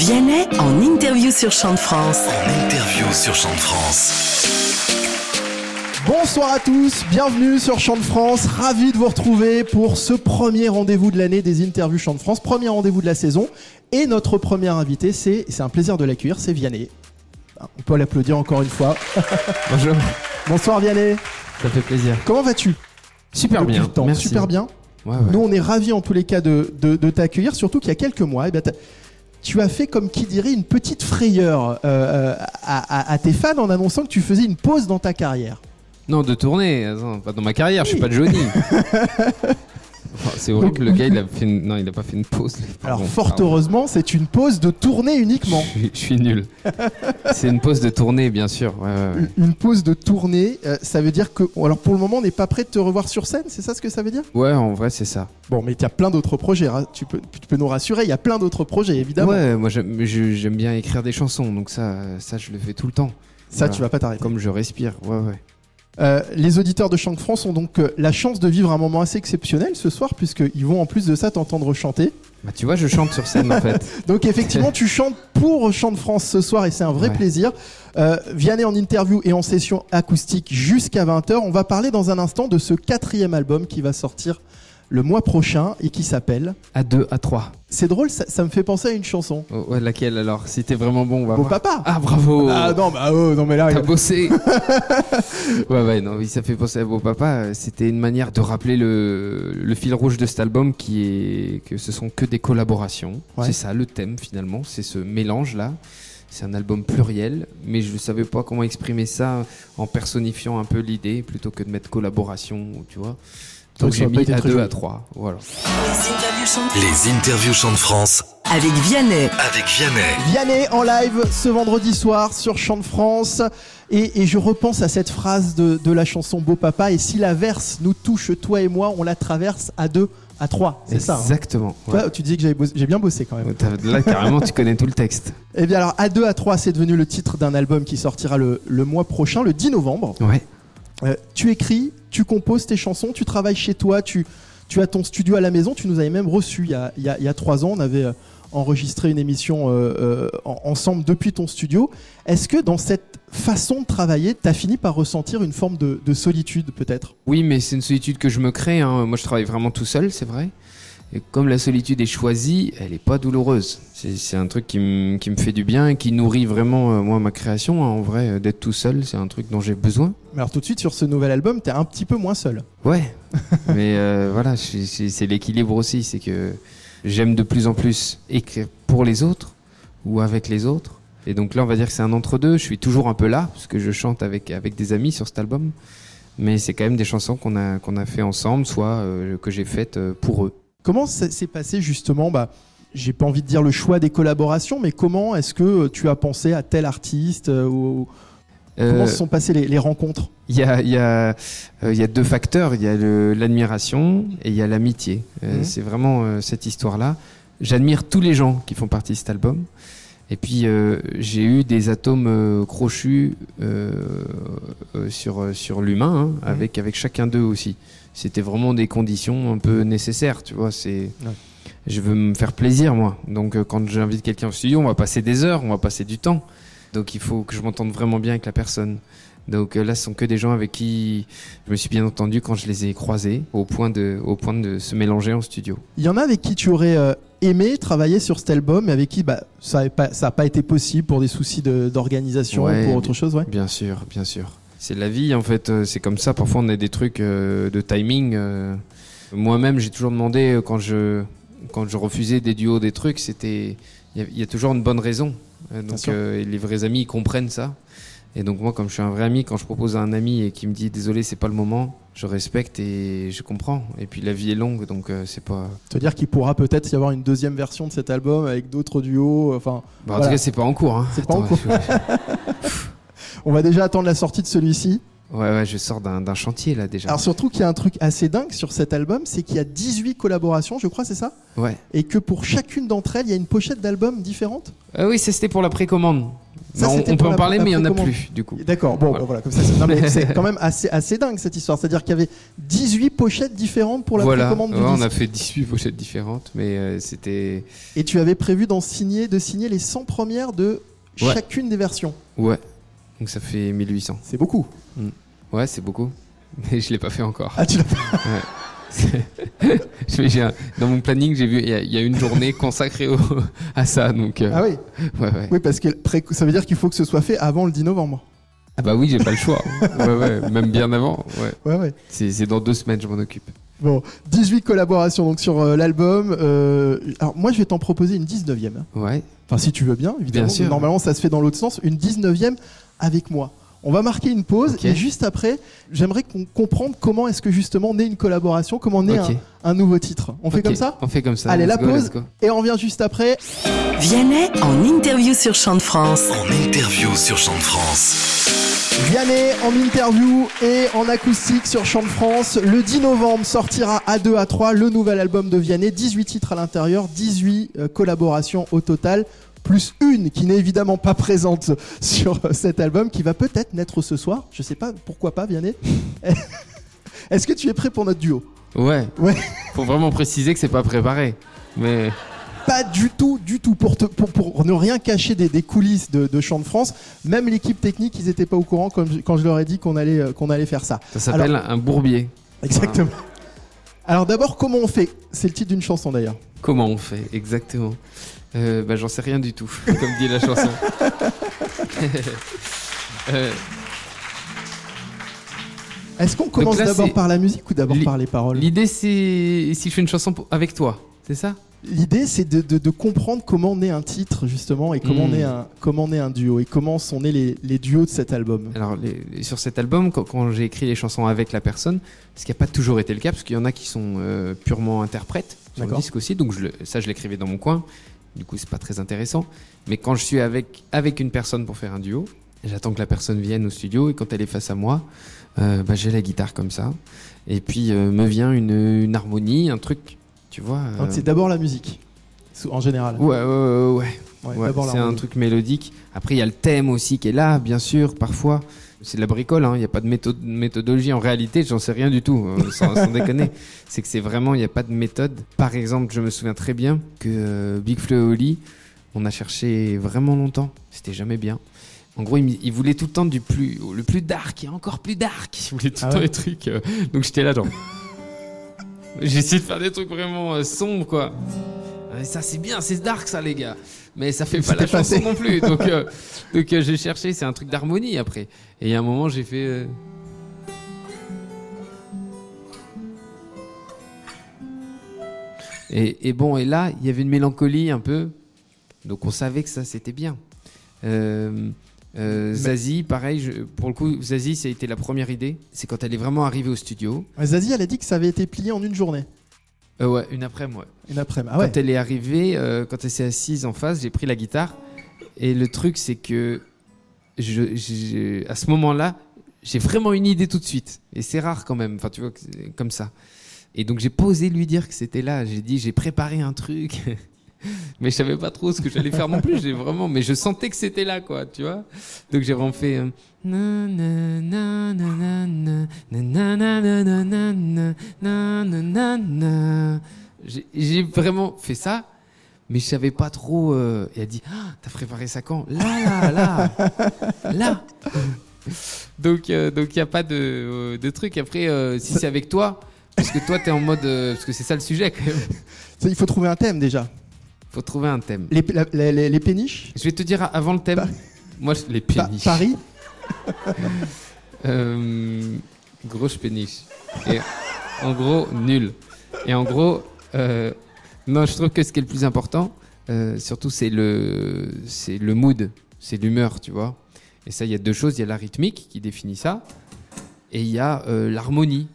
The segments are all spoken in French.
Vianney en interview sur Chant de France. En interview sur Chant de France. Bonsoir à tous, bienvenue sur Chant de France. Ravi de vous retrouver pour ce premier rendez-vous de l'année des interviews Chant de France, premier rendez-vous de la saison. Et notre premier invité, c'est c'est un plaisir de l'accueillir, c'est Vianney. On peut l'applaudir encore une fois. Bonjour, Bonsoir Vianney. ça fait plaisir. Comment vas-tu? Super Depuis bien. le temps Merci. Super bien. Ouais, ouais. Nous, on est ravis en tous les cas de, de- de t'accueillir, surtout qu'il y a quelques mois, eh ben, t'as- tu as fait, comme qui dirait, une petite frayeur euh, euh, à, à- à tes fans en annonçant que tu faisais une pause dans ta carrière. Non, de tourner, attends, pas dans ma carrière, je suis pas Johnny. C'est horrible, Donc, le gars, il a fait une... Non, il a pas fait une pause. Alors, fort pardon. heureusement, c'est une pause de tournée uniquement. Je suis, je suis nul. c'est une pause de tournée, bien sûr. Ouais, ouais, ouais. Une pause de tournée, euh, ça veut dire que. Alors, pour le moment, on n'est pas prêt de te revoir sur scène, c'est ça ce que ça veut dire? Ouais, en vrai, c'est ça. Bon, mais il y a plein d'autres projets, ra- tu peux, tu peux nous rassurer, il y a plein d'autres projets, évidemment. Ouais, moi, j'aime bien écrire des chansons, donc ça, ça, je le fais tout le temps. ça, Voilà. tu vas pas t'arrêter. Comme je respire, ouais, ouais. Euh, les auditeurs de Chant de France ont donc euh, la chance de vivre un moment assez exceptionnel ce soir, puisqu'ils vont en plus de ça t'entendre chanter. Bah, tu vois, je chante sur scène, en fait. Donc effectivement, tu chantes pour Chant de France ce soir et c'est un vrai Ouais. plaisir. Euh, Vianney en interview et en session acoustique jusqu'à 20h. On va parler dans un instant de ce quatrième album qui va sortir le mois prochain et qui s'appelle... À 2, à 3. C'est drôle, ça, ça me fait penser à une chanson. Oh, ouais, laquelle alors? Si t'es vraiment bon, on va Beau voir. papa Ah, bravo Ah non, bah oh, non mais là... T'as bossé Ouais, ouais, non, oui, ça fait penser à vos papas. C'était une manière de rappeler le, le fil rouge de cet album qui est que ce sont que des collaborations. Ouais. C'est ça le thème finalement, c'est ce mélange-là. C'est un album pluriel, mais je ne savais pas comment exprimer ça en personnifiant un peu l'idée plutôt que de mettre collaboration, tu vois. Donc ça j'ai mis à très 2 joli. à 3, voilà. Les interviews Chant de France avec Vianney. avec Vianney. Vianney en live ce vendredi soir sur Chant de France. Et, et je repense à cette phrase de, de la chanson Beau Papa. Et si la verse nous touche, toi et moi, on la traverse à deux, à trois. C'est ça. hein. Exactement. ouais. Toi, tu dis que j'ai bien bossé quand même. Là, carrément, tu connais tout le texte. Eh bien alors, à 2 à 3, c'est devenu le titre d'un album qui sortira le, le mois prochain, le 10 novembre. Ouais. Euh, tu écris, tu composes tes chansons, tu travailles chez toi, tu, tu as ton studio à la maison. Tu nous avais même reçu il y a, il y a- trois ans. On avait euh, enregistré une émission euh, euh, en- ensemble depuis ton studio. Est-ce que dans cette façon de travailler, tu as fini par ressentir une forme de, de solitude peut-être? Oui, mais c'est une solitude que je me crée. hein. Moi, je travaille vraiment tout seul, c'est vrai. Et comme la solitude est choisie, elle n'est pas douloureuse. C'est un truc qui, me- qui me fait du bien et qui nourrit vraiment, euh, moi, ma création. hein. En vrai, euh, d'être tout seul, c'est un truc dont j'ai besoin. Mais alors tout de suite sur ce nouvel album, tu es un petit peu moins seul. Ouais. mais euh, voilà, c'est l'équilibre aussi. C'est que j'aime de plus en plus écrire pour les autres ou avec les autres. Et donc là, on va dire que c'est un entre-deux. Je suis toujours un peu là, parce que je chante avec, avec des amis sur cet album. Mais c'est quand même des chansons qu'on a, qu'on a fait ensemble, soit euh, que j'ai faites pour eux. Comment s'est passé justement bah, J'ai pas envie de dire le choix des collaborations, mais comment est-ce que tu as pensé à tel artiste euh, ou- Comment Euh, se sont passées les, les rencontres? Il y, a, y, a, euh, y a deux facteurs. Il y a l'admiration et il y a l'amitié. Euh, Mhm. C'est vraiment euh, cette histoire-là. J'admire tous les gens qui font partie de cet album. Et puis euh, j'ai eu des atomes euh, crochus euh, euh, sur, sur l'humain, hein, avec, avec chacun d'eux aussi. C'était vraiment des conditions un peu nécessaires, tu vois. C'est, Ouais. je veux me faire plaisir moi. Donc euh, quand j'invite quelqu'un au studio, on va passer des heures, on va passer du temps. Donc il faut que je m'entende vraiment bien avec la personne. Donc là, ce sont que des gens avec qui je me suis bien entendu quand je les ai croisés, au point de, au point de se mélanger en studio. Il y en a avec qui tu aurais euh, aimé travailler sur cet album, mais avec qui bah, ça n'a pas, pas été possible pour des soucis de- d'organisation Ouais, ou pour autre chose ouais. Bien sûr, bien sûr. C'est la vie en fait, euh, c'est comme ça. Parfois on a des trucs euh, de timing. euh. Moi-même, j'ai toujours demandé quand je quand je refusais des duos, des trucs, c'était il y, a- il y a toujours une bonne raison. Donc euh, et les vrais amis ils comprennent ça. Et donc moi, comme je suis un vrai ami, quand je propose à un ami et qui me dit désolé, c'est pas le moment, je respecte et je comprends. Et puis la vie est longue, donc euh, c'est pas. Te dire qu'il pourra peut-être y avoir une deuxième version de cet album avec d'autres duos. Enfin, Bah, En Voilà. tout cas, c'est pas en cours. Hein. C'est pas en cours. on va déjà attendre la sortie de celui-ci. Ouais, ouais, je sors d'un chantier là déjà. Alors surtout qu'il y a un truc assez dingue sur cet album, c'est qu'il y a 18 collaborations, je crois, c'est ça? Ouais. Et que pour chacune d'entre elles, il y a une pochette d'album différente? Ah oui, c'était pour la précommande. Ça, on, on peut en parler, mais il y en a plus, du coup. D'accord, bon, Voilà. voilà, comme ça, c'est quand même assez, assez dingue cette histoire. C'est-à-dire qu'il y avait 18 pochettes différentes pour la voilà, précommande du Ouais, on disque. a fait 18 pochettes différentes, mais euh, c'était. Et tu avais prévu d'en signer, de signer les 100 premières de Ouais. chacune des versions. Ouais. Donc ça fait 1800. C'est beaucoup. Ouais, c'est beaucoup. Mais je l'ai pas fait encore. Ah, tu l'as Je- j'ai un- Dans mon planning, j'ai vu, il y, a- il y a une journée consacrée au- à ça. Donc, euh, Ah oui, ouais, ouais. oui, parce que ça veut dire qu'il faut que ce soit fait avant le 10 novembre. Ah bah oui, j'ai pas le choix. ouais, ouais, même bien avant. Ouais. Ouais. C'est c'est dans deux semaines, je m'en occupe. Bon, 18 collaborations donc sur euh, l'album. Euh, alors moi, je vais t'en proposer une 19e. hein. Ouais. Enfin, si tu veux bien, évidemment. Bien sûr. Normalement, ça se fait dans l'autre sens. Une 19e avec moi. On va marquer une pause et juste après, j'aimerais qu'on comprenne comment est-ce que justement naît une collaboration, comment naît Ok. un, un nouveau titre. On fait comme ça On fait comme ça. Allez, Let's la go, pause. et on revient juste après. Vianney en interview sur Chant de France. En interview sur Chant de France. Vianney en interview et en acoustique sur Chant de France. Le 10 novembre sortira à 2 à 3 le nouvel album de Vianney. 18 titres à l'intérieur, 18 euh, collaborations au total. Plus une qui n'est évidemment pas présente sur cet album, qui va peut-être naître ce soir. Je sais pas, pourquoi pas, Vianney. Est-ce que tu es prêt pour notre duo? Ouais. Ouais. Faut vraiment préciser que c'est pas préparé. Mais Pas du tout, du tout. Pour, te- pour, pour ne rien cacher des, des coulisses de, de Chant de France, même l'équipe technique, ils n'étaient pas au courant je- quand je leur ai dit qu'on allait, euh, qu'on allait faire ça. ça s'appelle un bourbier. Exactement. Alors d'abord, comment on fait? C'est le titre d'une chanson d'ailleurs. Comment on fait exactement. Euh, Bah j'en sais rien du tout, comme dit la chanson. Euh, Est-ce qu'on commence d'abord par la musique ou d'abord par les paroles? L'idée c'est si je fais une chanson avec toi, c'est ça? L'idée, c'est de, de- de comprendre comment naît un titre justement et comment Mm. naît un comment naît un duo et comment sont nés les, les duos de cet album. Alors les- sur cet album, quand, quand j'ai écrit les chansons avec la personne, ce qui n'a pas toujours été le cas, parce qu'il y en a qui sont euh, purement interprètes sur le disque aussi, donc je le- ça je l'écrivais dans mon coin. Du coup c'est pas très intéressant. Mais quand je suis avec avec une personne pour faire un duo, j'attends que la personne vienne au studio et quand elle est face à moi, euh, bah, j'ai la guitare comme ça. Et puis euh, me vient une, une harmonie, un truc, tu vois. euh, Donc c'est d'abord la musique, en général. Ouais, ouais, ouais, c'est un truc mélodique. Après, il y a le thème aussi qui est là, bien sûr, parfois. C'est de la bricole, hein. il n'y a pas de méthode, méthodologie. En réalité, j'en sais rien du tout, euh, sans, sans déconner. C'est que c'est vraiment, il n'y a pas de méthode. Par exemple, je me souviens très bien que euh, Big Flo et Oli, on a cherché vraiment longtemps. C'était jamais bien. En gros, il, il voulait tout le temps du plus, le plus dark et encore plus dark. Il voulait tout Ah le temps ouais des trucs. euh, donc j'étais là, genre. J'ai essayé de faire des trucs vraiment euh, sombres, quoi. Ça, c'est bien, c'est dark, ça, les gars. Mais ça fait pas la chanson passé. non plus. Donc, euh, donc euh, j'ai cherché, c'est un truc d'harmonie après. Et il y a un moment, j'ai fait. Et, et bon, et là, il y avait une mélancolie un peu. Donc on savait que ça, c'était bien. Euh, Zazie, pareil, je- pour le coup, Zazie, ça a été la première idée. C'est quand elle est vraiment arrivée au studio. Zazie, elle a dit que ça avait été plié en une journée, Euh, ouais, une après-midi, ouais. une après-midi. Ah ouais. Quand elle est arrivée, euh, quand elle s'est assise en face, j'ai pris la guitare. Et le truc, c'est que je, je- à ce moment-là, j'ai vraiment une idée tout de suite. Et c'est rare quand même, enfin, tu vois, comme ça. Et donc, j'ai pas osé lui dire que c'était là. J'ai dit, j'ai préparé un truc. mais je savais pas trop ce que j'allais faire non plus. J'ai vraiment, mais je sentais que c'était là, quoi, tu vois. Donc j'ai vraiment fait. J'ai vraiment fait ça, mais je savais pas trop. Euh... Et elle dit, ah, t'as préparé ça quand Là, là, là, là. donc, donc il n'y a pas de, de truc. Après, si c'est avec toi, parce que toi, t'es en mode, parce que c'est ça le sujet quand. Il faut trouver un thème déjà. Faut trouver un thème. Les, la- les, les- les péniches Je vais te dire avant le thème. Moi, je- les Pa- péniches. Paris Euh, grosse péniche. Et en gros, nul. Et en gros, euh, non, je trouve que ce qui est le plus important, euh, surtout, c'est le, c'est le mood, c'est l'humeur, tu vois. Et ça, il y a deux choses. Il y a la rythmique qui définit ça, et il y a euh, l'harmonie.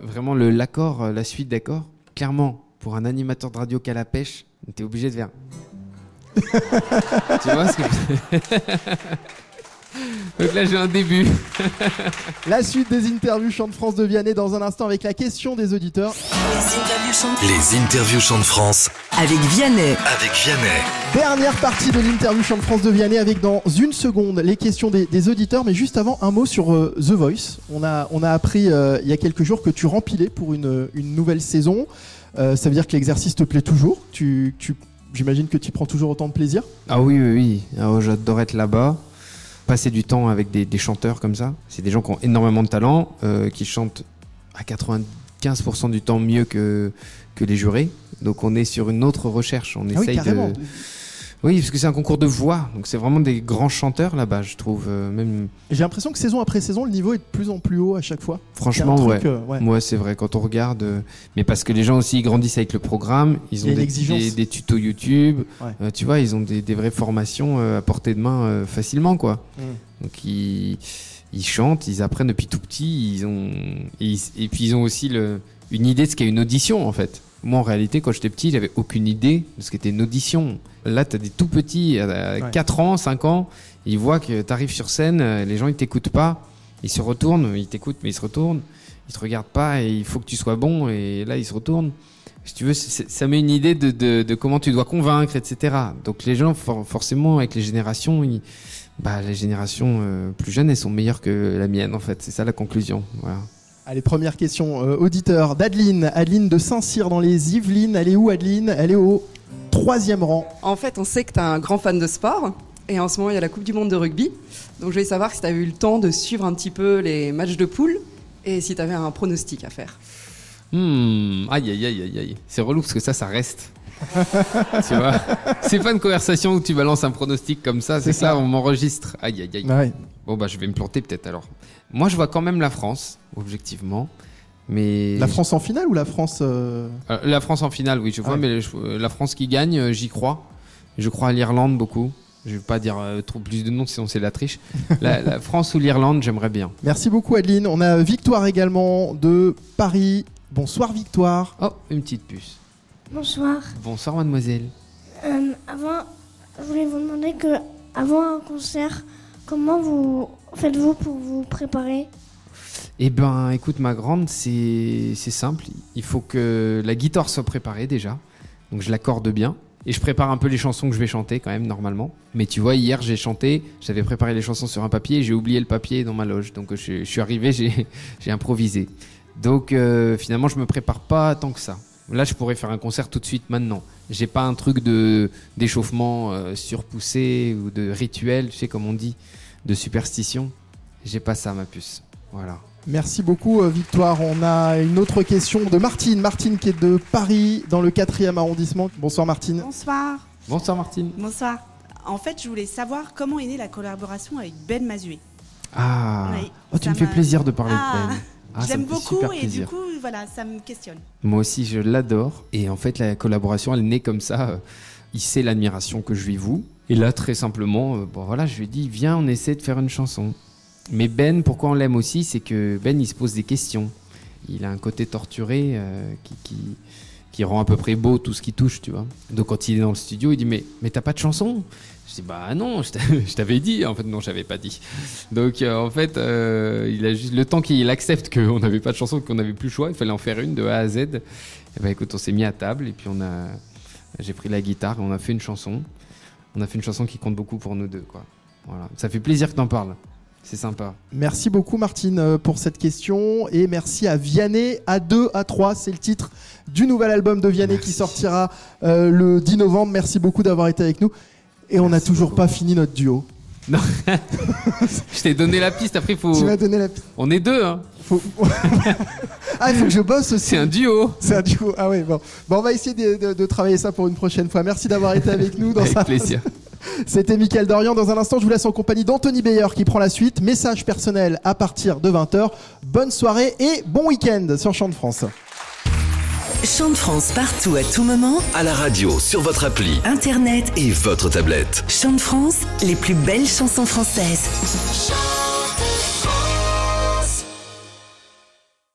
Vraiment, le, l'accord, euh, la suite d'accords. Clairement, pour un animateur de radio qu'à la pêche, t'es obligé de faire. tu vois ce que Donc là, j'ai un début. La suite des interviews Chant de France de Vianney dans un instant avec la question des auditeurs. Les interviews Chant de France avec Vianney. avec Vianney. Dernière partie de l'interview Chant de France de Vianney avec dans une seconde les questions des, des auditeurs. Mais juste avant, un mot sur euh, The Voice. On a, on a appris euh, il y a quelques jours que tu rempilais pour une, une nouvelle saison. Euh, ça veut dire que l'exercice te plaît toujours. Tu, tu, J'imagine que tu prends toujours autant de plaisir. Ah oui, oui, oui. Ah, J'adore être là-bas. Passer du temps avec des, des chanteurs comme ça. C'est des gens qui ont énormément de talent, euh, qui chantent à 95% du temps mieux que, que les jurés. Donc on est sur une autre recherche. On Ah essaye de. Oui, parce que c'est un concours de voix. Donc c'est vraiment des grands chanteurs là-bas, je trouve. euh, même J'ai l'impression que saison après saison, le niveau est de plus en plus haut à chaque fois. franchement, ouais. truc, euh, ouais. Moi, c'est vrai, quand on regarde. euh, mais parce que les gens aussi ils grandissent avec le programme, ils ont des, des- des tutos YouTube, Ouais. tu vois, ils ont des, des vraies formations à portée de main facilement, quoi. Mm. Donc ils, ils chantent, ils apprennent depuis tout petit, ils ont, et, ils- et puis ils ont aussi le, une idée de ce qu'est une audition, en fait. Moi, en réalité, quand j'étais petit, j'avais aucune idée de ce qu'était une audition. Là, tu as des tout petits, à Ouais. 4 ans, 5 ans, ils voient que tu arrives sur scène, euh, les gens, ils t'écoutent pas, ils se retournent, ils t'écoutent, mais ils se retournent, ils te regardent pas, et il faut que tu sois bon, et là, ils se retournent. Si tu veux, ça met une idée de, de- de comment tu dois convaincre, etc. Donc les gens, for- forcément, avec les générations, ils- bah, les générations euh, plus jeunes, elles sont meilleures que la mienne, en fait. C'est ça la conclusion. Voilà. Allez, première question euh, auditeur d'Adeline. Adeline de Saint-Cyr dans les Yvelines. Elle est où Adeline? Elle est au troisième rang. En fait, on sait que tu es un grand fan de sport. Et en ce moment, il y a la Coupe du Monde de rugby. Donc, je voulais savoir si tu avais eu le temps de suivre un petit peu les matchs de poule et si tu avais un pronostic à faire. Hmm, aïe, aïe, aïe, aïe, aïe. C'est relou parce que ça, ça reste. tu vois C'est pas une conversation où tu balances un pronostic comme ça, c'est ça. ça, on m'enregistre. Aïe, aïe, aïe. Ouais. Bon, bah, je vais me planter peut-être alors. Moi, je vois quand même la France, objectivement. Mais La France en finale ou la France euh, Euh, la France en finale, oui, je vois, Ouais. mais je- euh, la France qui gagne, j'y crois. Je crois à l'Irlande beaucoup. Je vais pas dire euh, trop plus de noms, sinon c'est la triche. la, la France ou l'Irlande, j'aimerais bien. Merci beaucoup Adeline. On a Victoire également de Paris. Bonsoir Victoire. Oh, une petite puce. Bonsoir. Bonsoir, mademoiselle. Euh, avant, je voulais vous demander que avant un concert, comment vous faites-vous pour vous préparer? Eh ben, écoute, ma grande, c'est simple. Il faut que la guitare soit préparée déjà. Donc je l'accorde bien. Et je prépare un peu les chansons que je vais chanter quand même, normalement. Mais tu vois, hier, j'ai chanté, j'avais préparé les chansons sur un papier et j'ai oublié le papier dans ma loge. Donc je, je suis arrivé, j'ai j'ai improvisé. Donc euh, finalement, je me prépare pas tant que ça. Là, je pourrais faire un concert tout de suite maintenant. J'ai pas un truc de d'échauffement euh, surpoussé ou de rituel, tu sais, comme on dit, de superstition. J'ai pas ça, ma puce. Voilà. Merci beaucoup euh, Victoire. On a une autre question de Martine. Martine qui est de Paris dans le 4e arrondissement. Bonsoir Martine. Bonsoir. Bonsoir Martine. Bonsoir. En fait, je voulais savoir comment est née la collaboration avec Ben Mazué. Ah, Oui, oh, tu me fais plaisir de parler Ah. de Ben. Ah, je ça l'aime me fait beaucoup super et plaisir. du coup, voilà, ça me questionne. Moi aussi, je l'adore. Et en fait, la collaboration, elle naît comme ça. euh, Il sait l'admiration que je lui voue. Et là, très simplement, euh, bon voilà, je lui ai dit, viens, on essaie de faire une chanson. Mais Ben, pourquoi on l'aime aussi, c'est que Ben, il se pose des questions. Il a un côté torturé euh, qui, qui, qui rend à peu près beau tout ce qui touche, tu vois. Donc quand il est dans le studio, il dit, mais, mais t'as pas de chanson? Je dis, bah non, je t'a- je t'avais dit. En fait, non, j'avais pas dit. Donc euh, en fait, euh, il a juste le temps qu'il accepte qu'on n'avait pas de chanson, qu'on n'avait plus le choix, il fallait en faire une de A à Z. Et ben écoute, on s'est mis à table et puis on a, j'ai pris la guitare et on a fait une chanson. On a fait une chanson qui compte beaucoup pour nous deux, quoi. Voilà, ça fait plaisir que t'en parles. C'est sympa. Merci beaucoup Martine euh, pour cette question et merci à Vianney A2 A3 c'est le titre du nouvel album de Vianney Merci. qui sortira euh, le 10 novembre. Merci beaucoup d'avoir été avec nous et on n'a toujours beaucoup. pas fini notre duo. Je t'ai donné la piste. Après, faut. Tu m'as donné la On est deux, hein. faut... Ah il faut que je bosse aussi. C'est un duo. C'est un duo. Ah ouais bon. Bon on va essayer de, de- de travailler ça pour une prochaine fois. Merci d'avoir été avec nous dans Avec plaisir. C'était Mickaël Dorian. Dans un instant, je vous laisse en compagnie d'Anthony Beyer qui prend la suite. Message personnel à partir de 20h. Bonne soirée et bon week-end sur Champ de France. Chante France partout à tout moment. À la radio, sur votre appli Internet. et votre tablette. Chante France, les plus belles chansons françaises.